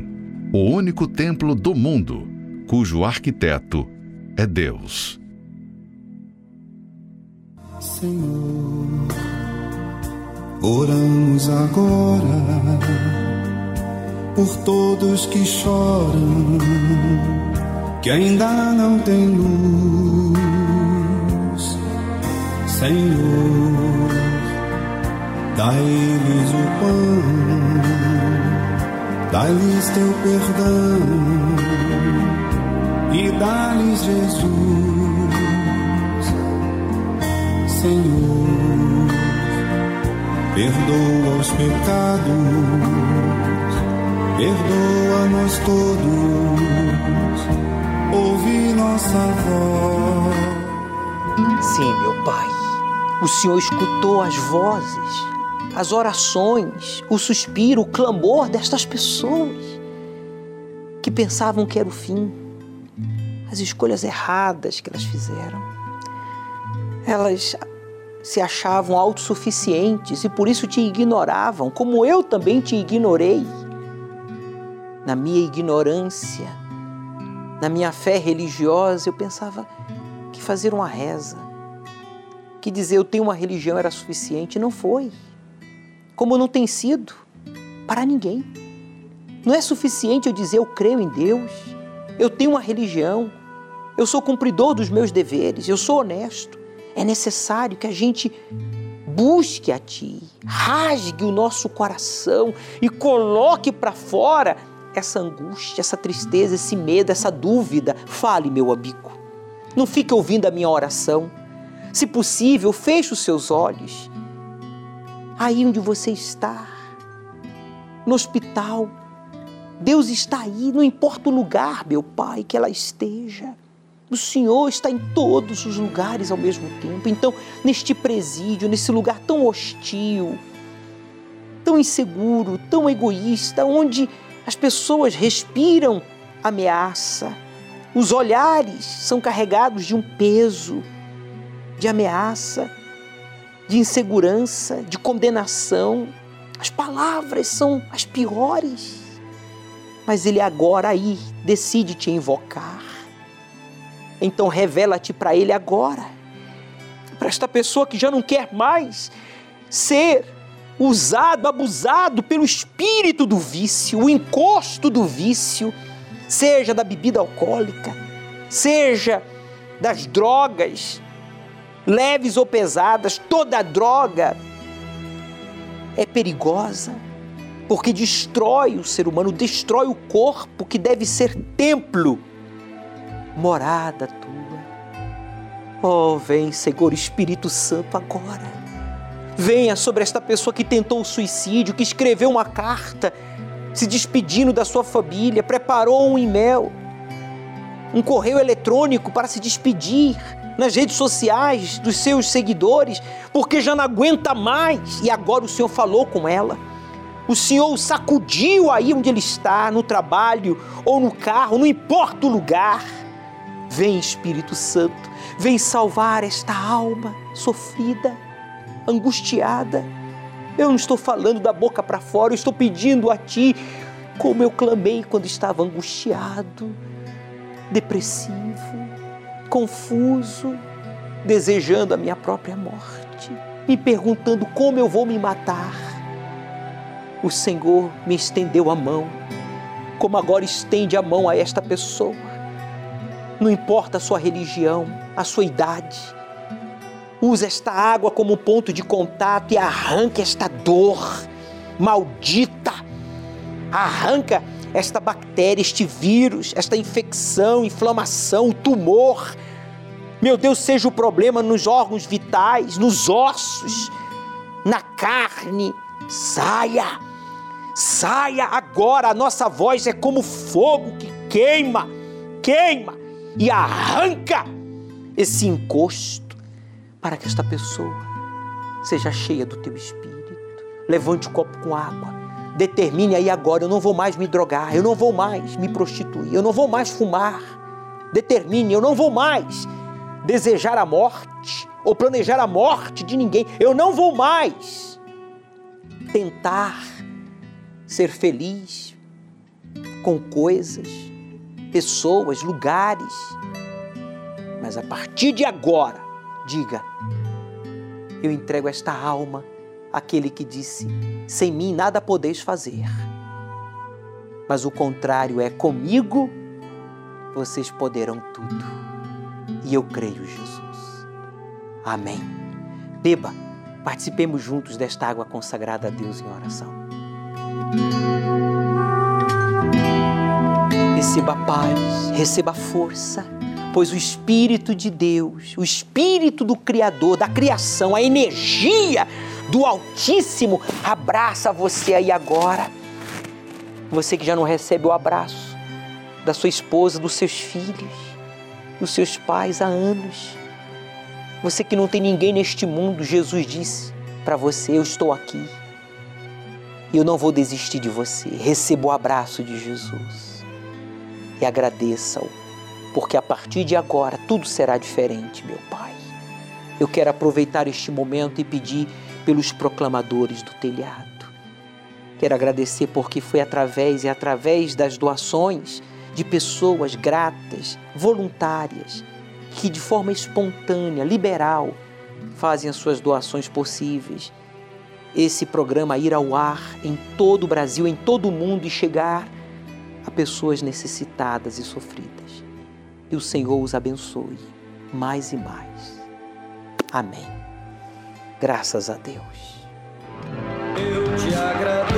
S1: o único templo do mundo cujo arquiteto é Deus.
S12: Senhor Oramos agora por todos que choram, que ainda não têm luz. Senhor, dai-lhes o pão, dai-lhes teu perdão e dá-lhes Jesus. Senhor, perdoa os pecados, perdoa-nos todos, ouve nossa voz.
S2: Sim, meu Pai, o Senhor escutou as vozes, as orações, o suspiro, o clamor destas pessoas que pensavam que era o fim, as escolhas erradas que elas fizeram. Elas se achavam autossuficientes e por isso te ignoravam, como eu também te ignorei. Na minha ignorância, na minha fé religiosa, eu pensava que fazer uma reza, que dizer eu tenho uma religião era suficiente. Não foi. Como não tem sido para ninguém. Não é suficiente eu dizer eu creio em Deus, eu tenho uma religião, eu sou cumpridor dos meus deveres, eu sou honesto é necessário que a gente busque a Ti, rasgue o nosso coração e coloque para fora essa angústia, essa tristeza, esse medo, essa dúvida. Fale, meu amigo. Não fique ouvindo a minha oração. Se possível, feche os seus olhos. Aí onde você está, no hospital, Deus está aí, não importa o lugar, meu Pai, que ela esteja. O Senhor está em todos os lugares ao mesmo tempo. Então, neste presídio, nesse lugar tão hostil, tão inseguro, tão egoísta, onde as pessoas respiram ameaça, os olhares são carregados de um peso, de ameaça, de insegurança, de condenação. As palavras são as piores. Mas Ele agora aí decide te invocar então revela-te para ele agora. Para esta pessoa que já não quer mais ser usado, abusado pelo espírito do vício, o encosto do vício, seja da bebida alcoólica, seja das drogas, leves ou pesadas, toda droga é perigosa, porque destrói o ser humano, destrói o corpo que deve ser templo, morada tua. Oh, vem, Senhor Espírito Santo, agora. Venha sobre esta pessoa que tentou o suicídio, que escreveu uma carta se despedindo da sua família, preparou um e-mail, um correio eletrônico para se despedir nas redes sociais dos seus seguidores, porque já não aguenta mais e agora o Senhor falou com ela. O Senhor o sacudiu aí onde ele está, no trabalho ou no carro, não importa o lugar. Vem, Espírito Santo, vem salvar esta alma sofrida, angustiada. Eu não estou falando da boca para fora, eu estou pedindo a Ti, como eu clamei quando estava angustiado, depressivo, confuso, desejando a minha própria morte, me perguntando como eu vou me matar. O Senhor me estendeu a mão, como agora estende a mão a esta pessoa. Não importa a sua religião, a sua idade, use esta água como ponto de contato e arranque esta dor maldita. Arranca esta bactéria, este vírus, esta infecção, inflamação, tumor. Meu Deus, seja o problema nos órgãos vitais, nos ossos, na carne. Saia, saia agora. A nossa voz é como fogo que queima, queima e arranca esse encosto para que esta pessoa seja cheia do teu espírito. Levante o copo com água. Determine aí agora: eu não vou mais me drogar, eu não vou mais me prostituir, eu não vou mais fumar. Determine: eu não vou mais desejar a morte ou planejar a morte de ninguém. Eu não vou mais tentar ser feliz com coisas, pessoas, lugares. Mas a partir de agora, Diga: Eu entrego esta alma àquele que disse: Sem mim nada podeis fazer. Mas o contrário é: Comigo vocês poderão tudo. E eu creio, Jesus. Amém. Beba, participemos juntos desta água consagrada a Deus em oração. Receba paz, receba força pois o Espírito de Deus, o Espírito do Criador, da criação, a energia do Altíssimo abraça você aí agora. Você que já não recebe o abraço da sua esposa, dos seus filhos, dos seus pais há anos. Você que não tem ninguém neste mundo, Jesus disse para você: Eu estou aqui. E eu não vou desistir de você. Receba o abraço de Jesus e agradeça-o porque a partir de agora tudo será diferente, meu Pai. Eu quero aproveitar este momento e pedir pelos proclamadores do telhado. Quero agradecer porque foi através e através das doações de pessoas gratas, voluntárias, que de forma espontânea, liberal, fazem as suas doações possíveis. Esse programa ir ao ar em todo o Brasil, em todo o mundo e chegar a pessoas necessitadas e sofridas e o Senhor os abençoe mais e mais. Amém. Graças a Deus.
S13: Eu te agradeço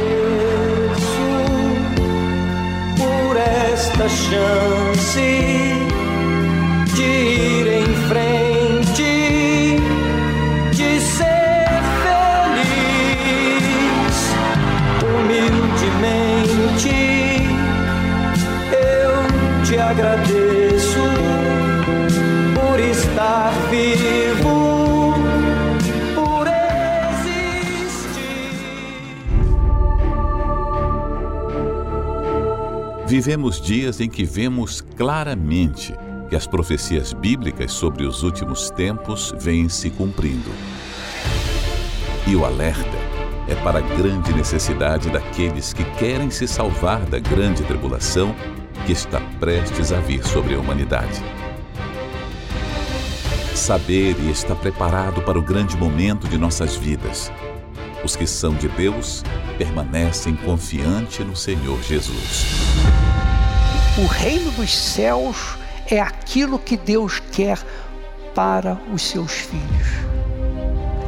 S13: por esta chance
S14: Vivemos dias em que vemos claramente que as profecias bíblicas sobre os últimos tempos vêm se cumprindo. E o alerta é para a grande necessidade daqueles que querem se salvar da grande tribulação que está prestes a vir sobre a humanidade saber e estar preparado para o grande momento de nossas vidas. Os que são de Deus permanecem confiantes no Senhor Jesus.
S15: O reino dos céus é aquilo que Deus quer para os seus filhos.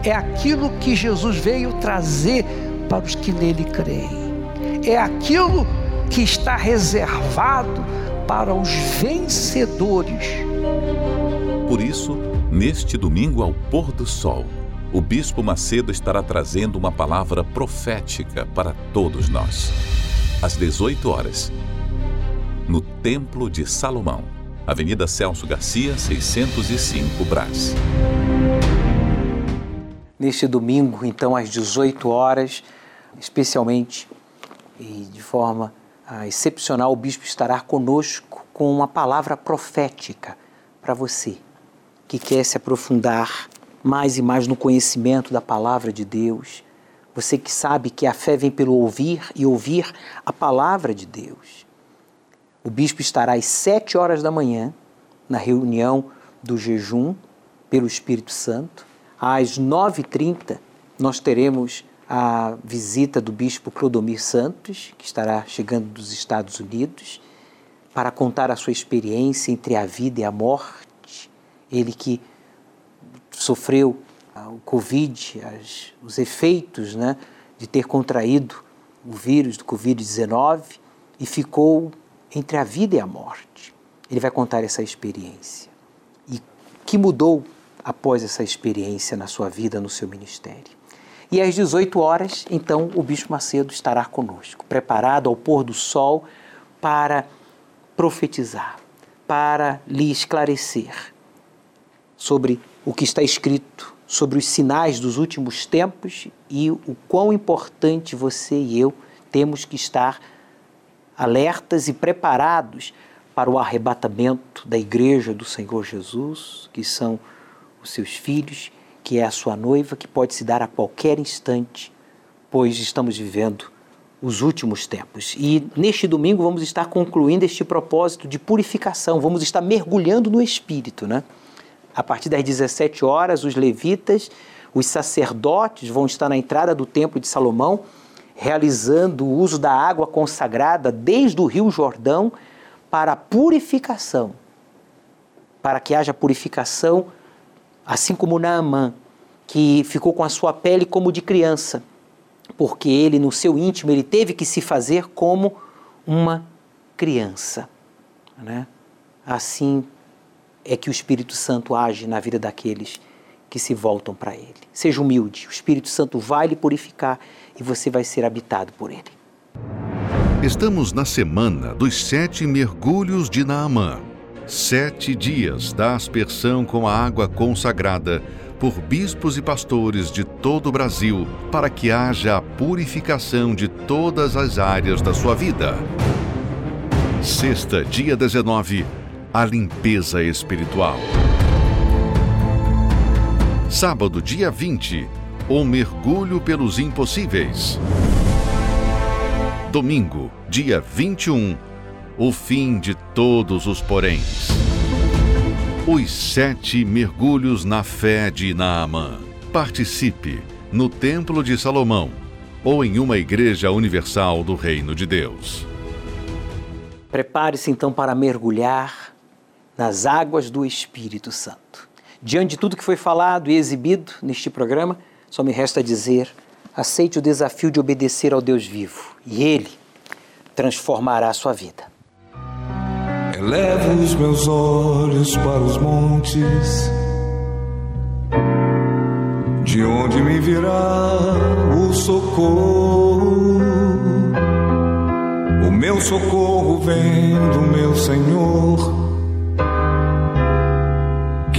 S15: É aquilo que Jesus veio trazer para os que nele creem. É aquilo que está reservado para os vencedores.
S14: Por isso, neste domingo ao pôr do sol, o Bispo Macedo estará trazendo uma palavra profética para todos nós. Às 18 horas, no Templo de Salomão, Avenida Celso Garcia, 605 Brás.
S2: Neste domingo, então, às 18 horas, especialmente e de forma ah, excepcional, o bispo estará conosco com uma palavra profética para você que quer se aprofundar mais e mais no conhecimento da palavra de Deus. Você que sabe que a fé vem pelo ouvir e ouvir a palavra de Deus. O bispo estará às sete horas da manhã na reunião do jejum pelo Espírito Santo. Às nove trinta nós teremos a visita do bispo Clodomir Santos, que estará chegando dos Estados Unidos, para contar a sua experiência entre a vida e a morte. Ele que sofreu o Covid, as, os efeitos né, de ter contraído o vírus do Covid-19 e ficou entre a vida e a morte. Ele vai contar essa experiência. E que mudou após essa experiência na sua vida, no seu ministério. E às 18 horas, então, o Bispo Macedo estará conosco, preparado ao pôr do sol para profetizar, para lhe esclarecer sobre o que está escrito, sobre os sinais dos últimos tempos e o quão importante você e eu temos que estar alertas e preparados para o arrebatamento da igreja do Senhor Jesus, que são os seus filhos que é a sua noiva, que pode se dar a qualquer instante, pois estamos vivendo os últimos tempos. E neste domingo vamos estar concluindo este propósito de purificação, vamos estar mergulhando no Espírito, né? A partir das 17 horas, os levitas, os sacerdotes vão estar na entrada do Templo de Salomão, realizando o uso da água consagrada desde o Rio Jordão para purificação, para que haja purificação assim como Naamã, que ficou com a sua pele como de criança, porque ele, no seu íntimo, ele teve que se fazer como uma criança. Né? Assim é que o Espírito Santo age na vida daqueles que se voltam para ele. Seja humilde, o Espírito Santo vai lhe purificar e você vai ser habitado por ele.
S1: Estamos na semana dos sete mergulhos de Naamã sete dias da aspersão com a água consagrada por bispos e pastores de todo o Brasil para que haja a purificação de todas as áreas da sua vida. Sexta, dia 19, a limpeza espiritual. Sábado, dia 20, o mergulho pelos impossíveis. Domingo, dia 21, o fim de todos os poréns. Os sete mergulhos na fé de Naamã. Participe no Templo de Salomão ou em uma igreja universal do Reino de Deus.
S2: Prepare-se então para mergulhar nas águas do Espírito Santo. Diante de tudo que foi falado e exibido neste programa, só me resta dizer: aceite o desafio de obedecer ao Deus vivo e Ele transformará a sua vida.
S12: Elevo os meus olhos para os montes, de onde me virá o socorro. O meu socorro vem do meu Senhor,